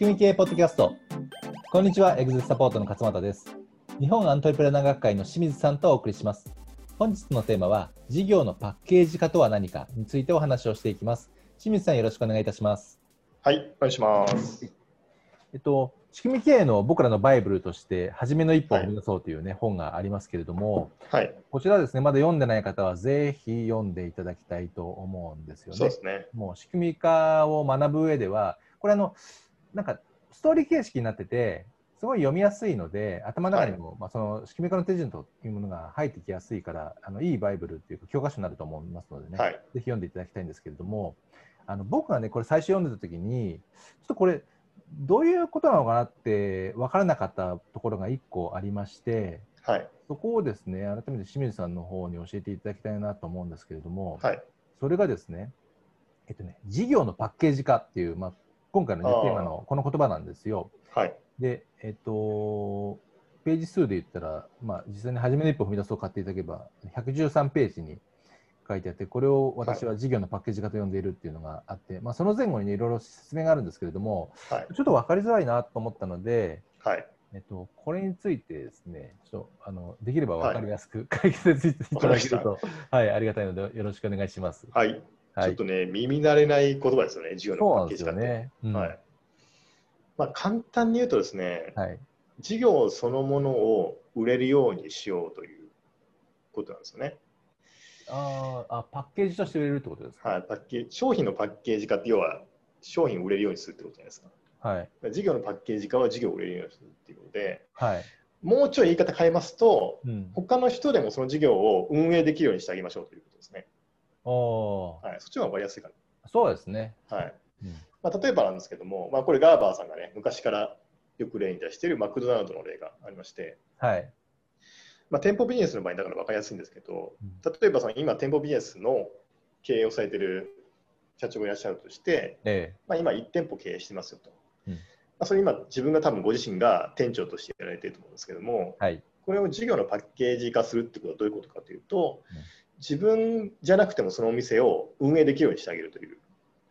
組み系ポッドキャスト。こんにちはエグゼサポートの勝俣です。日本アントレプレナー学会の清水さんとお送りします。本日のテーマは事業のパッケージ化とは何かについてお話をしていきます。清水さんよろしくお願いいたします。はいお願いします。えっと仕組み経営の僕らのバイブルとして、初めの一歩を踏み出そうというね、はい、本がありますけれども、はい、こちらですね、まだ読んでない方はぜひ読んでいただきたいと思うんですよね。そうですね。もう仕組み化を学ぶ上では、これあの、なんかストーリー形式になってて、すごい読みやすいので、頭の中にも、はい、まあ、その仕組み化の手順というものが入ってきやすいから、あのいいバイブルっていうか教科書になると思いますのでね、はい、ぜひ読んでいただきたいんですけれども、あの僕がね、これ最初読んでた時に、ちょっとこれ、どういうことなのかなって分からなかったところが1個ありまして、はい、そこをですね改めて清水さんの方に教えていただきたいなと思うんですけれども、はい、それがですね,、えっとね、事業のパッケージ化っていう、まあ、今回の、ね、テーマのこの言葉なんですよ。はい、で、えっと、ページ数で言ったら、まあ、実際に初めの一歩踏み出そう買っていただければ113ページに書いてあって、これを私は事業のパッケージ化と呼んでいるっていうのがあって、はい、まあ、その前後に、ね、いろいろ説明があるんですけれども、はい、ちょっと分かりづらいなと思ったので、はい、えっと、これについてですね、ちょっとあのできれば分かりやすく解説いただけると、はい、ありがたいので、よろしくお願いします。はい。はい、ちょっとね、耳慣れない言葉ですよね、事業のパッケージ化って。ねうん、はい。まあ、簡単に言うとですね、はい、事業そのものを売れるようにしようということなんですよね。ああ、パッケージとして売れるってことですか、はい、パッケージ商品のパッケージ化って要は商品を売れるようにするってことじゃないですか。はい、事業のパッケージ化は事業を売れるようにするっていうことで、はい、もうちょい言い方変えますと、うん、他の人でもその事業を運営できるようにしてあげましょうということですね。おはい、そっちの方が分かりやすいかな。そうですね。はい。うん、まあ、例えばなんですけども、まあ、これガーバーさんがね、昔からよく例に出しているマクドナルドの例がありまして、はい。まあ、店舗ビジネスの場合だから分かりやすいんですけど、例えばその今、店舗ビジネスの経営をされている社長がいらっしゃるとして、ええ、まあ、今、1店舗経営してますよと。うん、まあ、それ今、自分が多分ご自身が店長としてやられていると思うんですけども、はい、これを事業のパッケージ化するってことはどういうことかというと、うん、自分じゃなくてもそのお店を運営できるようにしてあげるという。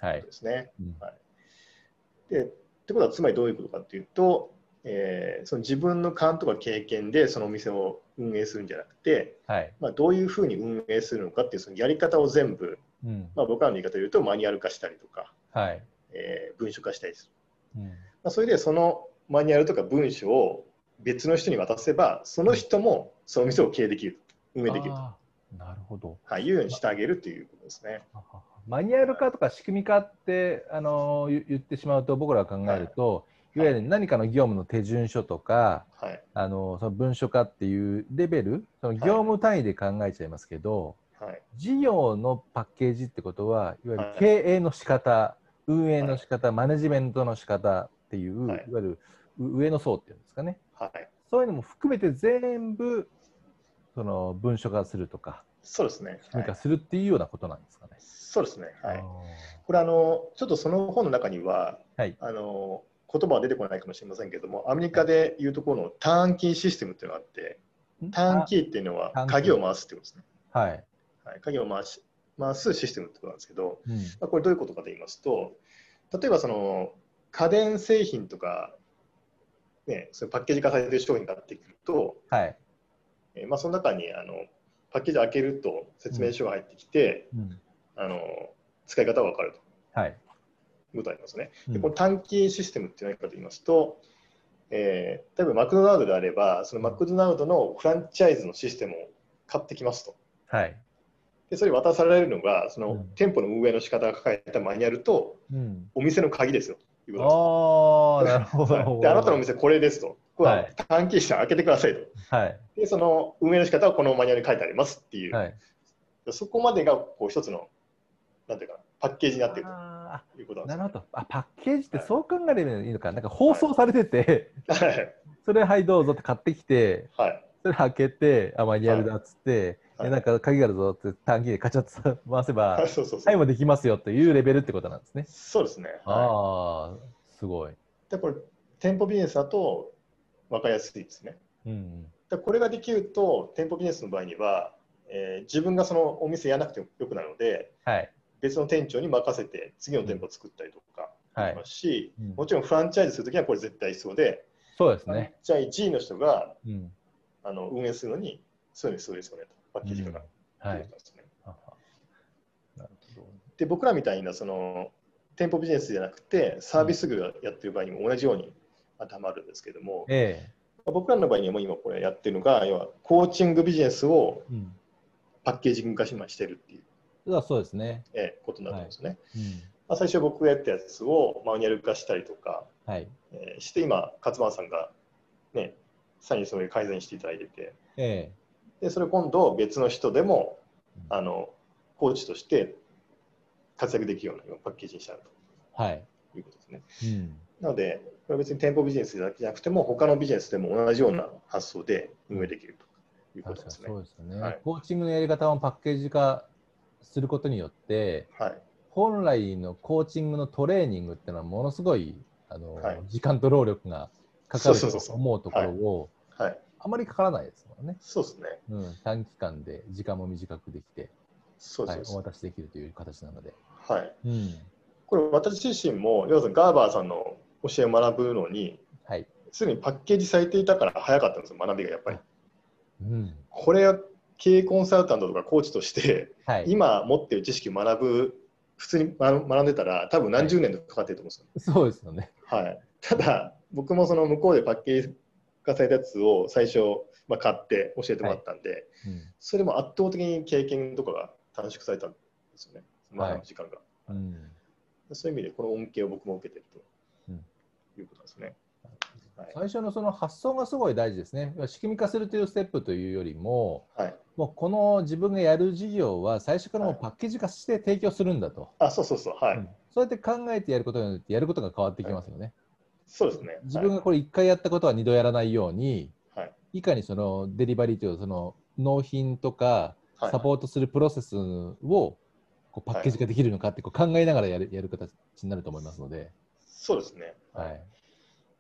ことですね。はいうん。はい、でってことは、つまりどういうことかというと、えー、その自分の勘とか経験でそのお店を運営するんじゃなくて、はい、まあ、どういうふうに運営するのかっていうそのやり方を全部、うん、まあ、僕らの言い方で言うとマニュアル化したりとか、はい。えー、文書化したりする、うん、まあ、それでそのマニュアルとか文書を別の人に渡せばその人もその店を経営できる運営できると。なるほど。はい、いうようにしてあげるということですね。マニュアル化とか仕組み化ってあの言ってしまうと僕らが考えると、はい。いわゆる何かの業務の手順書とか、はい、あのその文書化っていうレベルその業務単位で考えちゃいますけど、はい、事業のパッケージってことはいわゆる経営の仕方、はい、運営の仕方、マネジメントの仕方っていう、い、わゆる上の層っていうんですかね、はい、そういうのも含めて全部その文書化するとかそうですね。仕組み化するっていうようなことなんですかね。そうですね、はい、これあのちょっとその本の中には、はい、あの言葉は出てこないかもしれませんけども、アメリカでいうところのターンキーシステムっていうのがあって、ターンキーっていうのは鍵を回すってことですね。はい。はい、鍵を回し回すシステムってことなんですけど、うん、まあ、これどういうことかと言いますと、例えばその家電製品とか、ね、そパッケージ化されてる商品がってくると、はいえー、まあ、その中にあのパッケージ開けると説明書が入ってきて、うん、あの使い方が分かると。はいことありますね。でこの短期システムって何かと言いますと、えー、例えばマクドナルドであれば、そのマクドナルドのフランチャイズのシステムを買ってきますと。はい、でそれ渡されるのが、その店舗の運営の仕方が書かれたマニュアルと、うん、お店の鍵ですよ。ああ、なるほど。で、あなたのお店これですと。は短期シ開けてくださいと。はい、で、その運営の仕方はこのマニュアルに書いてありますっていう。はい、そこまでがこう一つの、なんていうか、パッケージになっていると。いうことなるほど。あパッケージってそう考えればいいのか、はい、なんか放送されてて、はい、それはいどうぞって買ってきて、はい、それ開けてあマニュアルだっつって、はい、なんか鍵があるぞって短期でカチャッと回せば、そうそうはいもできますよというレベルってことなんですね。そうですね。ああすごい。でこれ店舗ビジネスだと分かりやすいですね。うん、でこれができると店舗ビジネスの場合には、えー、自分がそのお店やらなくてもよくなるので、はい、別の店長に任せて次の店舗を作ったりとか、ますし、はいうん、もちろんフランチャイズするときはこれ絶対必要で、そうですね。じゃあ1位の人が、うん、あの運営するのに、そういうの必要ですよねと、パッケージとか。はい。で、僕らみたいなその店舗ビジネスじゃなくて、サービス業やってる場合にも同じように当てはまるんですけども、ええ、僕らの場合にも今これやってるのが、要はコーチングビジネスをパッケージング化してるっていう、うん、そうですね。ええ、ことになるんですね。はい。うん。まあ、最初僕がやったやつをマニュアル化したりとか、はい。えー、して今勝間さんがねさらにそれ改善していただいてて、えー、でそれ今度別の人でもあのコーチとして活躍できるようなパッケージにしたと、はい、いうことですね。うん。なので、これ別に店舗ビジネスだけじゃなくても、他のビジネスでも同じような発想で運営できると。いうことですね。そうですね、はい、コーチングのやり方をパッケージ化することによって、はい、本来のコーチングのトレーニングっていうのはものすごいあの、はい、時間と労力がかかると思うところをあまりかからないですもんね。そうですね、うん、短期間で時間も短くできて、そうはい、お渡しできるという形なので。はい、うん、これ私自身も要するにガーバーさんの教えを学ぶのに、はい、すでにパッケージされていたから早かったんですよ学びがやっぱり。うん、これは経営コンサルタントとかコーチとして、はい、今持っている知識を学ぶ普通に学んでたら多分何十年とかかってると思うんですよ、はい、そうですよね、はい、ただ僕もその向こうでパッケージ化されたやつを最初、まあ、買って教えてもらったんで、はい。うん、それも圧倒的に経験とかが短縮されたんですよね。学ぶ時間が、はいうん、そういう意味でこの恩恵を僕も受けてるということですね。最初のその発想がすごい大事ですね。仕組み化するというステップというよりも、はい、もうこの自分がやる事業は最初からもうパッケージ化して提供するんだと。はい、あそうそうそう、はい、うん、そうやって考えてやることによってやることが変わってきますよね。はい、そうですね。自分がこれ1回やったことは2度やらないように、はい、いかにそのデリバリーというその納品とかサポートするプロセスをこうパッケージ化できるのかってこう考えながらやるやる形になると思いますので。そうですね。はい。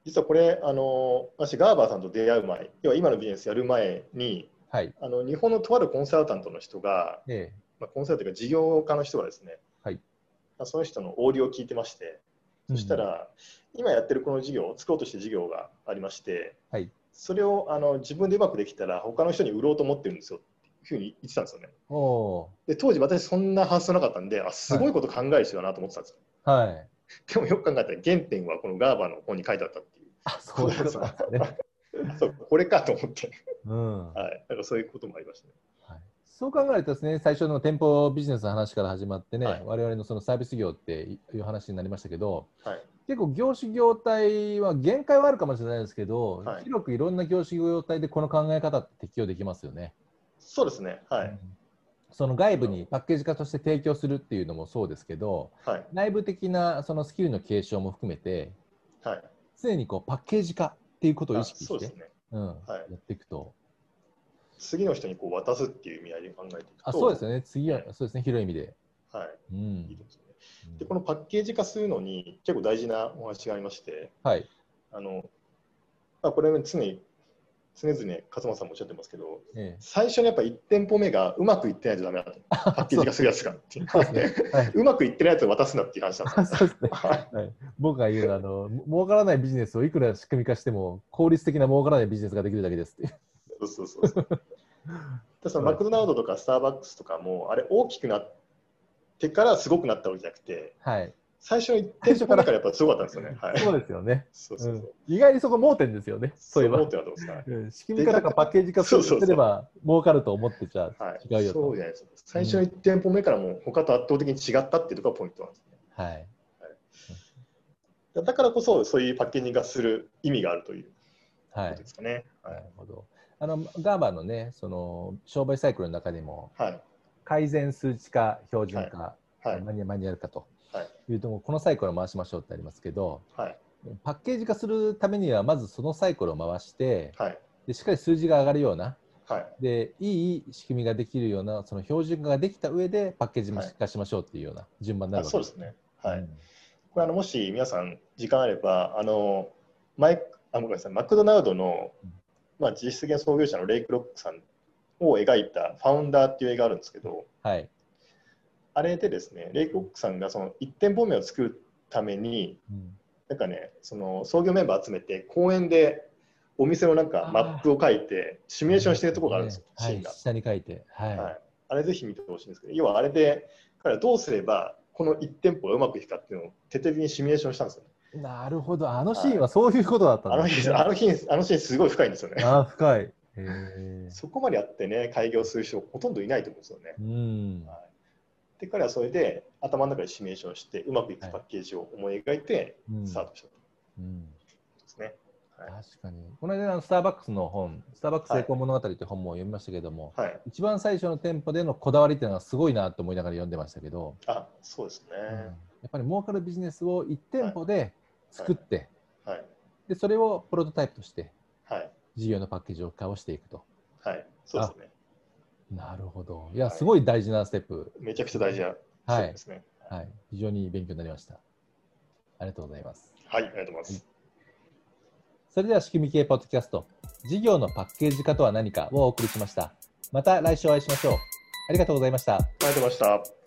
実はこれ、あの私、ガーバーさんと出会う前、要は今のビジネスやる前に、はい、あの日本のとあるコンサルタントの人が、ええまあ、コンサルというか事業家の人がですね、はい、その人のオーディオを聞いてまして、そしたら、うん、今やってるこの事業、作ろうとして事業がありまして、はい、それをあの自分でうまくできたら、他の人に売ろうと思ってるんですよっていうふうに言ってたんですよね。で当時、私、そんな発想なかったんで、あすごいこと考える人だなと思ってたんですよ。はいでもよく考えたら原点はこのガーバーの本に書いてあったっていう。あそうですね。そうこれかと思って、うんはい、なんかそういうこともありましたね。はい、そう考えるとですね、最初の店舗ビジネスの話から始まってね、はい、我々のそのサービス業っていう話になりましたけど、はい、結構業種業態は限界はあるかもしれないですけど、はい、広くいろんな業種業態でこの考え方って適用できますよね。そうですね。はい。うん。その外部にパッケージ化として提供するっていうのもそうですけど、はい、内部的なそのスキルの継承も含めて、はい、常にこうパッケージ化っていうことを意識して、ね。うん。はい、やっていくと。次の人にこう渡すっていう意味合いで考えていくと。あそうですよね、次は、そうですね、広い意味で。はい。うん、いいですね。で、このパッケージ化するのに結構大事なお話がありまして、はい。あの、まあ、これ常に常々勝間さんもおっしゃってますけど、ええ、最初にやっぱ1店舗目がうまくいってないとダメだと、パッケージ化するやつが。うまくいってないやつを渡すなっていう話なんです。ね。はい、僕が言うあの、儲からないビジネスをいくら仕組み化しても、効率的な儲からないビジネスができるだけですって。そうそうそう そのマクドナルドとかスターバックスとかも、あれ大きくなってからすごくなったわけじゃなくて、はい、最初の1点初からやっぱすごかったんですよね。はい、そうですよね。そうそうそう、意外にそこ盲点ですよね。そういえば。盲点はどうですか、仕組み化とかパッケージ化すれば儲かると思ってちゃ違うよと。そうじゃないです最初の1店舗目からも他と圧倒的に違ったっていうところがポイントなんですね。はい。はい、だからこそそういうパッケージ化する意味があるということですかね。はい。なるほど。あのガーバーのね、その商売サイクルの中でも、はい、改善数値化、標準化、はい、マニュアル化と。い。うとこのサイクルを回しましょうってありますけど、はい、パッケージ化するためにはまずそのサイクルを回して、はい、でしっかり数字が上がるような、はい、でいい仕組みができるようなその標準化ができた上でパッケージ化しましょうっていうような順番になるわけ。です、ね、そうですね。はい、うん、これあのもし皆さん時間あればあのマイあごめんなさいマクドナルドの、まあ、実質的な創業者のレイク・ロックさんを描いた「ファウンダー」っていう映画があるんですけど、はい、あれでですね、レイク・オックさんがその1店舗目を作るために、うん、なんかね、その創業メンバー集めて、公園でお店のなんかマップを書いて、シミュレーションしてるところがあるんですよ、シーンが。下に書いて、はい、はい。あれぜひ見てほしいんですけど、要はあれで、彼はどうすればこの1店舗がうまくいくかっていうのを徹底的にシミュレーションしたんですよ、ね。なるほど、あのシーンはそういうことだったんですね、あの日、あのシーンすごい深いんですよね。あ深い。そこまでやってね、開業する人ほとんどいないと思うんですよね。うん。はい、で、彼はそれで頭の中でシミュレーションして、うまくいくパッケージを思い描いて、スタートしたと。はい、うんですね。確かに。この間のスターバックスの本、スターバックス成功物語という本も読みましたけども、はい、一番最初の店舗でのこだわりっていうのはすごいなと思いながら読んでましたけど、あそうですね、うん、やっぱり儲かるビジネスを1店舗で作って、はい、はい、でそれをプロトタイプとして、はい、事業のパッケージ化をしていくと。はい、そうですね。なるほど。いや、すごい大事なステップ。めちゃくちゃ大事なはい、ですね。はい、非常に勉強になりました。ありがとうございます。はい、ありがとうございます。それでは仕組み系ポッドキャスト、事業のパッケージ化とは何かをお送りしました。また来週お会いしましょう。ありがとうございました。ありがとうございました。